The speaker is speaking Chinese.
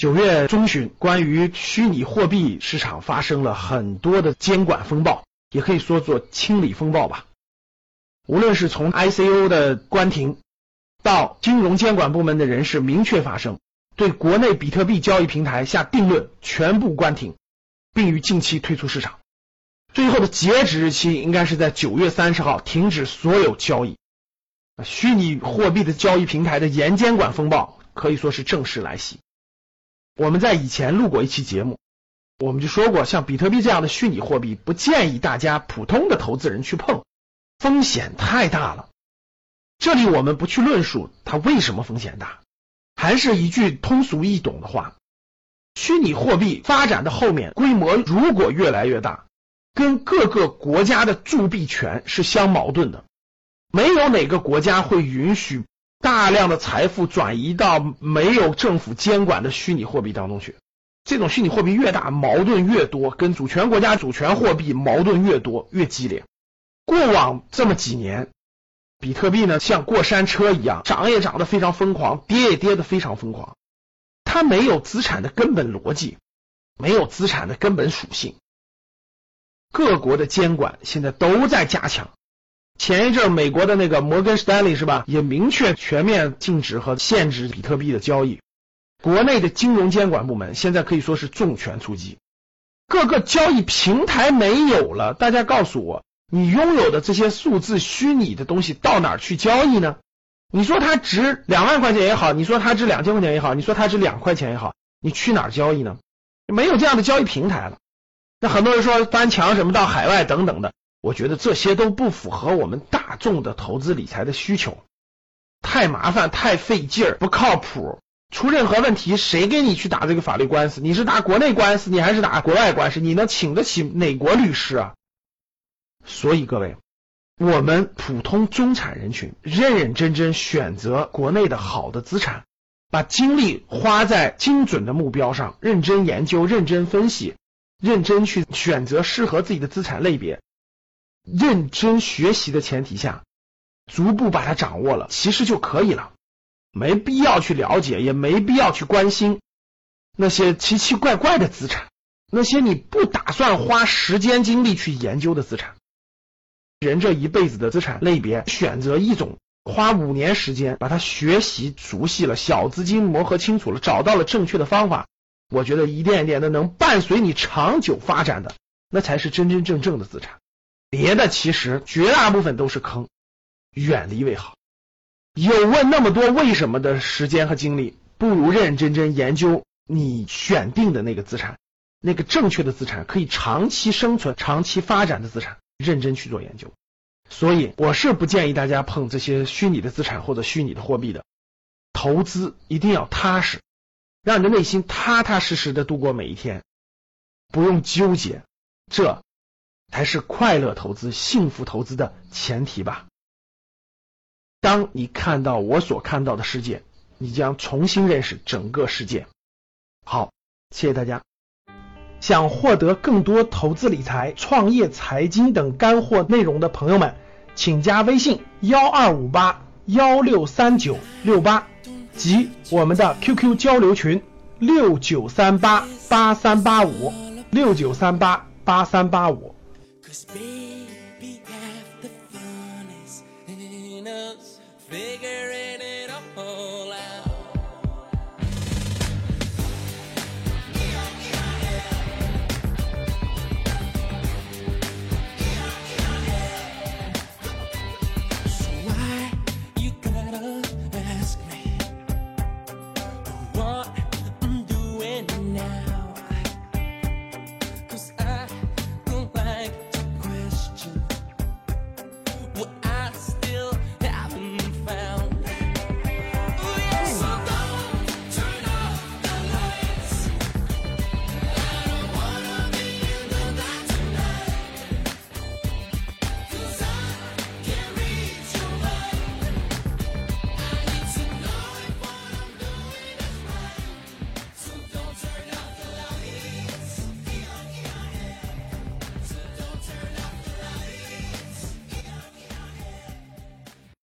九月中旬，关于虚拟货币市场发生了很多的监管风暴，也可以说做清理风暴吧。无论是从 ICO 的关停，到金融监管部门的人士明确发声，对国内比特币交易平台下定论，全部关停，并于近期退出市场。最后的截止日期应该是在九月三十号，停止所有交易。虚拟货币的交易平台的严监管风暴可以说是正式来袭。我们在以前录过一期节目，我们就说过，像比特币这样的虚拟货币，不建议大家普通的投资人去碰，风险太大了。这里我们不去论述它为什么风险大，还是一句通俗易懂的话：虚拟货币发展的后面规模如果越来越大，跟各个国家的铸币权是相矛盾的，没有哪个国家会允许。大量的财富转移到没有政府监管的虚拟货币当中去，这种虚拟货币越大，矛盾越多，跟主权国家主权货币矛盾越多越激烈。过往这么几年，比特币呢像过山车一样，涨也涨得非常疯狂，跌也跌得非常疯狂。它没有资产的根本逻辑，没有资产的根本属性。各国的监管现在都在加强。前一阵美国的那个摩根士丹利是吧，也明确全面禁止和限制比特币的交易。国内的金融监管部门现在可以说是重拳出击，各个交易平台没有了，大家告诉我，你拥有的这些数字虚拟的东西到哪儿去交易呢？你说它值两万块钱也好，你说它值两千块钱也好，你说它值两块钱也好，你去哪儿交易呢？没有这样的交易平台了。那很多人说翻墙什么到海外等等的。我觉得这些都不符合我们大众的投资理财的需求，太麻烦、太费劲儿、不靠谱。出任何问题，谁给你去打这个法律官司？你是打国内官司，你还是打国外官司？你能请得起哪国律师啊？所以各位，我们普通中产人群认认真真选择国内的好的资产，把精力花在精准的目标上，认真研究、认真分析、认真去选择适合自己的资产类别。认真学习的前提下，逐步把它掌握了，其实就可以了，没必要去了解，也没必要去关心那些奇奇怪怪的资产，那些你不打算花时间精力去研究的资产。人这一辈子的资产类别，选择一种，花五年时间把它学习熟悉了，小资金磨合清楚了，找到了正确的方法，我觉得一点一点的能伴随你长久发展的，那才是真真正正的资产。别的其实绝大部分都是坑，远离为好。有问那么多为什么的时间和精力，不如认认真真研究你选定的那个资产，那个正确的资产，可以长期生存、长期发展的资产，认真去做研究。所以我是不建议大家碰这些虚拟的资产或者虚拟的货币的。投资一定要踏实，让你的内心踏踏实实的度过每一天，不用纠结这。才是快乐投资、幸福投资的前提吧。当你看到我所看到的世界，你将重新认识整个世界。好，谢谢大家。想获得更多投资理财、创业财经等干货内容的朋友们，请加微信幺二五八幺六三九六八及我们的 QQ 交流群六九三八八三八五六九三八八三八五。Cause baby, half the fun is in us figuring it out.